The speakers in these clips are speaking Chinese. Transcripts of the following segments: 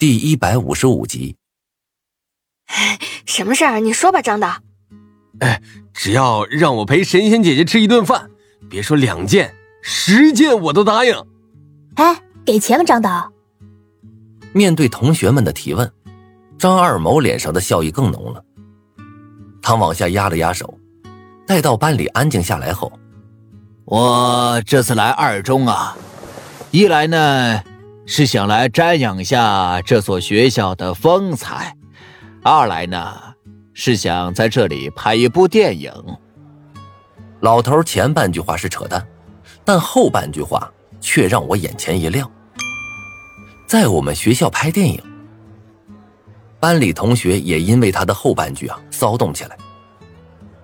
第一百五十五集。什么事儿？你说吧，张导。哎，只要让我陪神仙姐姐吃一顿饭，别说两件，十件我都答应。哎，给钱吧，张导？面对同学们的提问，张二谋脸上的笑意更浓了。他往下压了压手，待到班里安静下来后，我这次来二中啊，一来呢是想来瞻仰下这所学校的风采，二来呢是想在这里拍一部电影。老头前半句话是扯淡，但后半句话却让我眼前一亮。在我们学校拍电影。班里同学也因为他的后半句啊骚动起来。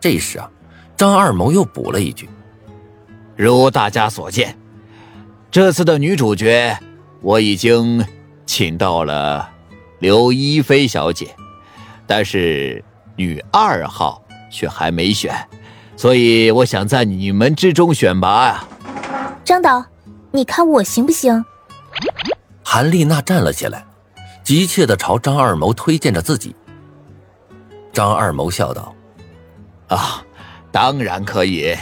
这时啊，张二谋又补了一句：“如大家所见，这次的女主角我已经请到了刘一菲小姐，但是女二号却还没选，所以我想在你们之中选拔啊。”张导，你看我行不行？韩丽娜站了起来。急切的朝张二谋推荐着自己。张二谋笑道：“啊，当然可以，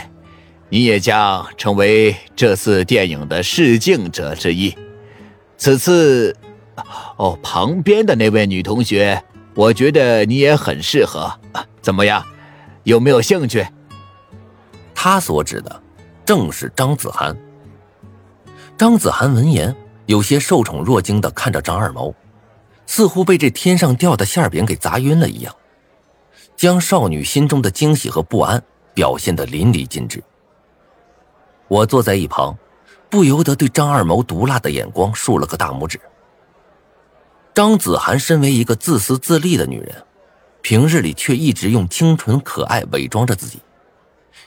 你也将成为这次电影的试镜者之一。此次，哦，旁边的那位女同学，我觉得你也很适合。怎么样，有没有兴趣？”他所指的，正是张子涵。张子涵闻言，有些受宠若惊的看着张二毛。似乎被这天上掉的馅饼给砸晕了一样，将少女心中的惊喜和不安表现得淋漓尽致。我坐在一旁，不由得对张二谋毒辣的眼光竖了个大拇指。张子涵身为一个自私自利的女人，平日里却一直用清纯可爱伪装着自己，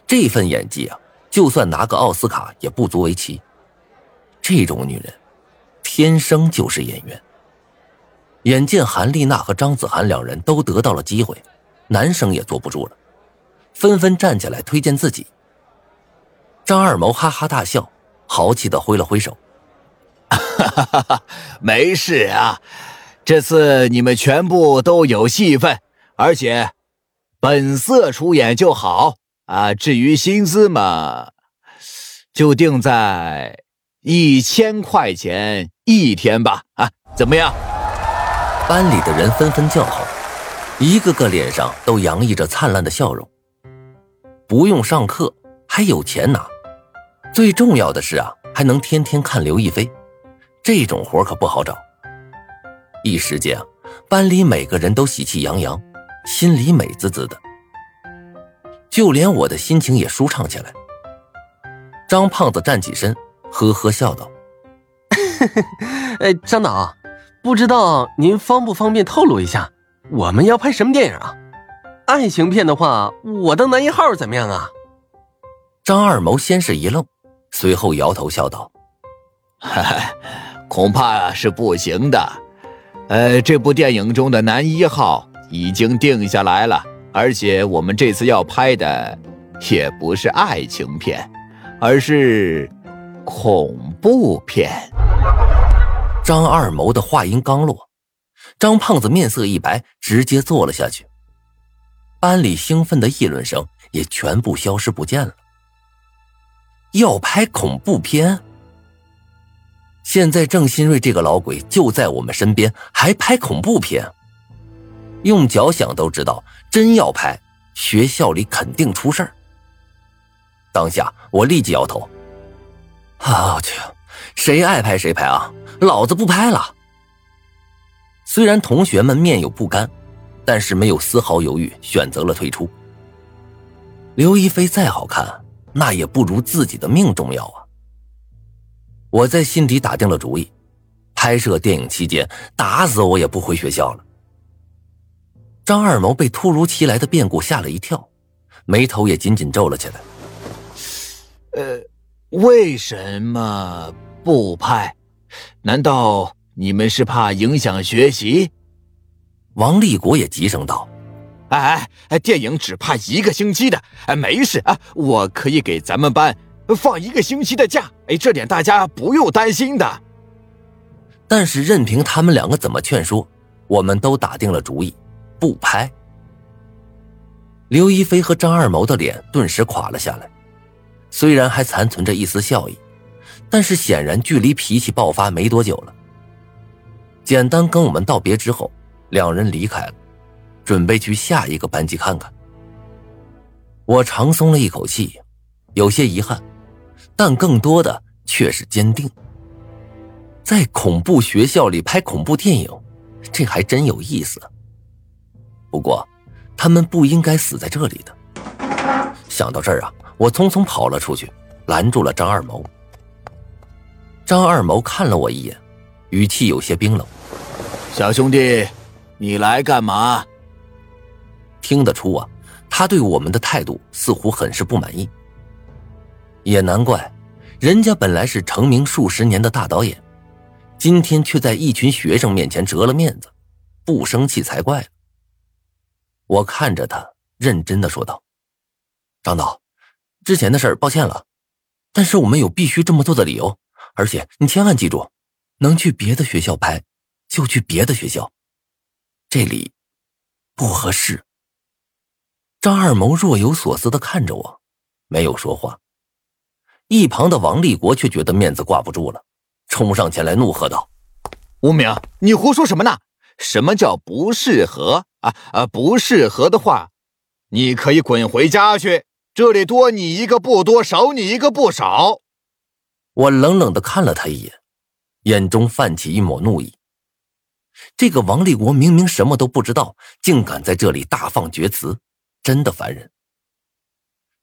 这份演技啊，就算拿个奥斯卡也不足为奇。这种女人，天生就是演员。眼见韩丽娜和张子涵两人都得到了机会，男生也坐不住了，纷纷站起来推荐自己。张二谋哈哈大笑，豪气的挥了挥手：“哈哈哈，没事啊，这次你们全部都有戏份，而且本色出演就好啊。至于薪资嘛，就定在一千块钱一天吧。啊，怎么样？”班里的人纷纷叫好，一个个脸上都洋溢着灿烂的笑容。不用上课，还有钱拿，最重要的是啊，还能天天看刘亦菲，这种活可不好找。一时间啊，班里每个人都喜气洋洋，心里美滋滋的，就连我的心情也舒畅起来。张胖子站起身，呵呵笑道：“哎，张导。”不知道您方不方便透露一下，我们要拍什么电影啊？爱情片的话，我当男一号怎么样啊？张二毛先是一愣，随后摇头笑道：“恐怕是不行的。呃，这部电影中的男一号已经定下来了，而且我们这次要拍的也不是爱情片，而是恐怖片。”张二谋的话音刚落，张胖子面色一白，直接坐了下去。班里兴奋的议论声也全部消失不见了。要拍恐怖片？现在郑新瑞这个老鬼就在我们身边，还拍恐怖片？用脚想都知道，真要拍，学校里肯定出事儿。当下我立即摇头：“我去，谁爱拍谁拍啊！”老子不拍了。虽然同学们面有不甘，但是没有丝毫犹豫，选择了退出。刘亦菲再好看，那也不如自己的命重要啊！我在心底打定了主意，拍摄电影期间，打死我也不回学校了。张二毛被突如其来的变故吓了一跳，眉头也紧紧皱了起来。呃，为什么不拍？难道你们是怕影响学习？王立国也急声道：“哎哎哎，电影只拍一个星期的，哎，没事啊，我可以给咱们班放一个星期的假，哎，这点大家不用担心的。”但是任凭他们两个怎么劝说，我们都打定了主意，不拍。刘一飞和张二毛的脸顿时垮了下来，虽然还残存着一丝笑意，但是显然距离脾气爆发没多久了。简单跟我们道别之后，两人离开了，准备去下一个班级看看。我长松了一口气，有些遗憾，但更多的却是坚定。在恐怖学校里拍恐怖电影，这还真有意思。不过，他们不应该死在这里的。想到这儿啊，我匆匆跑了出去，拦住了张二谋。张二谋看了我一眼，语气有些冰冷：“小兄弟，你来干嘛？”听得出啊。他对我们的态度似乎很是不满意，也难怪，人家本来是成名数十年的大导演，今天却在一群学生面前折了面子，不生气才怪。我看着他，认真的说道：“张导，之前的事儿抱歉了，但是我们有必须这么做的理由，而且你千万记住，能去别的学校拍，就去别的学校，这里不合适。”张二谋若有所思的看着我，没有说话。一旁的王立国却觉得面子挂不住了，冲上前来怒喝道：“吴明，你胡说什么呢？什么叫不适合啊啊！不适合的话，你可以滚回家去。这里多你一个不多，少你一个不少。”我冷冷的看了他一眼，眼中泛起一抹怒意。这个王立国明明什么都不知道，竟敢在这里大放厥词。真的烦人。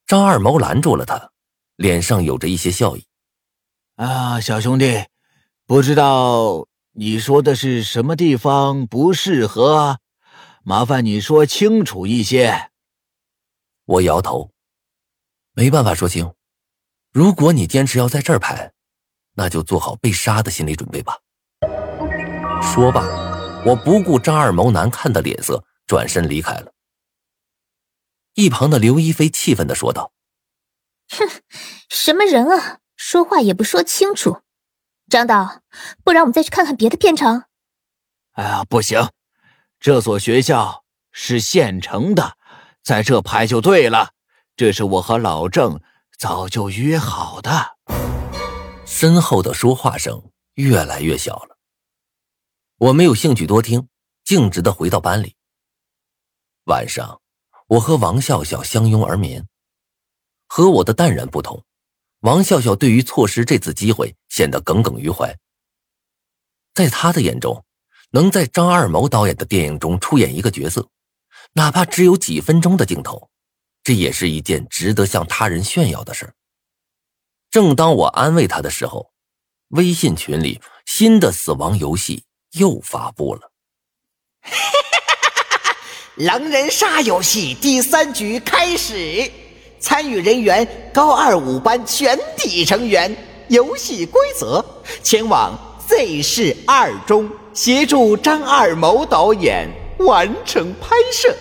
张二毛拦住了他，脸上有着一些笑意。啊，小兄弟，不知道你说的是什么地方不适合，麻烦你说清楚一些。我摇头，没办法说清。如果你坚持要在这儿拍，那就做好被杀的心理准备吧。说罢，我不顾张二毛难看的脸色，转身离开了。一旁的刘一飞气愤的说道：“哼，什么人啊，说话也不说清楚。张导，不然我们再去看看别的片场。”“哎呀，不行，这所学校是县城的，在这拍就对了。这是我和老郑早就约好的。”身后的说话声越来越小了。我没有兴趣多听，径直的回到班里。晚上。我和王笑笑相拥而眠。和我的淡然不同，王笑笑对于错失这次机会显得耿耿于怀。在他的眼中，能在张二谋导演的电影中出演一个角色，哪怕只有几分钟的镜头，这也是一件值得向他人炫耀的事正当我安慰他的时候，微信群里新的死亡游戏又发布了。狼人杀游戏第三局开始，参与人员高二五班全体成员。游戏规则：前往 Z 市二中协助张二谋导演完成拍摄。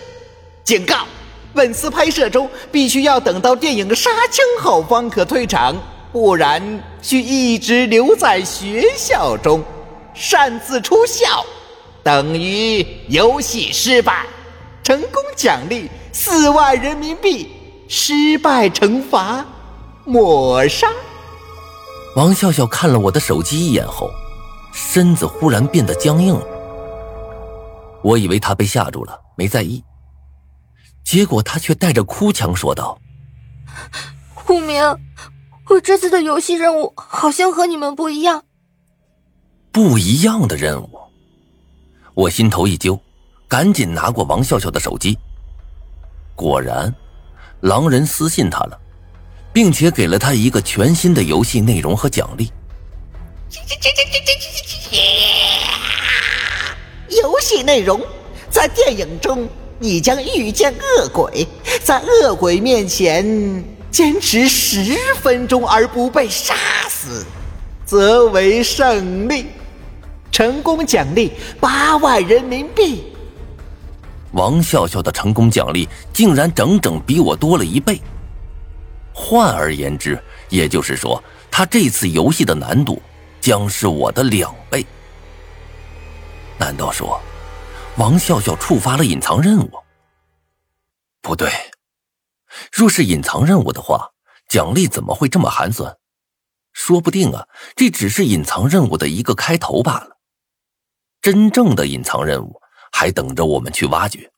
警告：本次拍摄中必须要等到电影杀青后方可退场，不然需一直留在学校中。擅自出校等于游戏失败。成功奖励四万人民币，失败惩罚抹杀。王笑笑看了我的手机一眼后，身子忽然变得僵硬了。我以为他被吓住了，没在意。结果他却带着哭腔说道：“顾明，我这次的游戏任务好像和你们不一样。”不一样的任务，我心头一揪。赶紧拿过王笑笑的手机，果然，狼人私信他了，并且给了他一个全新的游戏内容和奖励。游戏内容：在电影中，你将遇见恶鬼，在恶鬼面前坚持十分钟而不被杀死，则为胜利。成功奖励八万人民币。王笑笑的成功奖励竟然整整比我多了一倍。换而言之，也就是说，他这次游戏的难度将是我的两倍。难道说王笑笑触发了隐藏任务？不对，若是隐藏任务的话，奖励怎么会这么寒酸？说不定啊，这只是隐藏任务的一个开头罢了。真正的隐藏任务还等着我们去挖掘。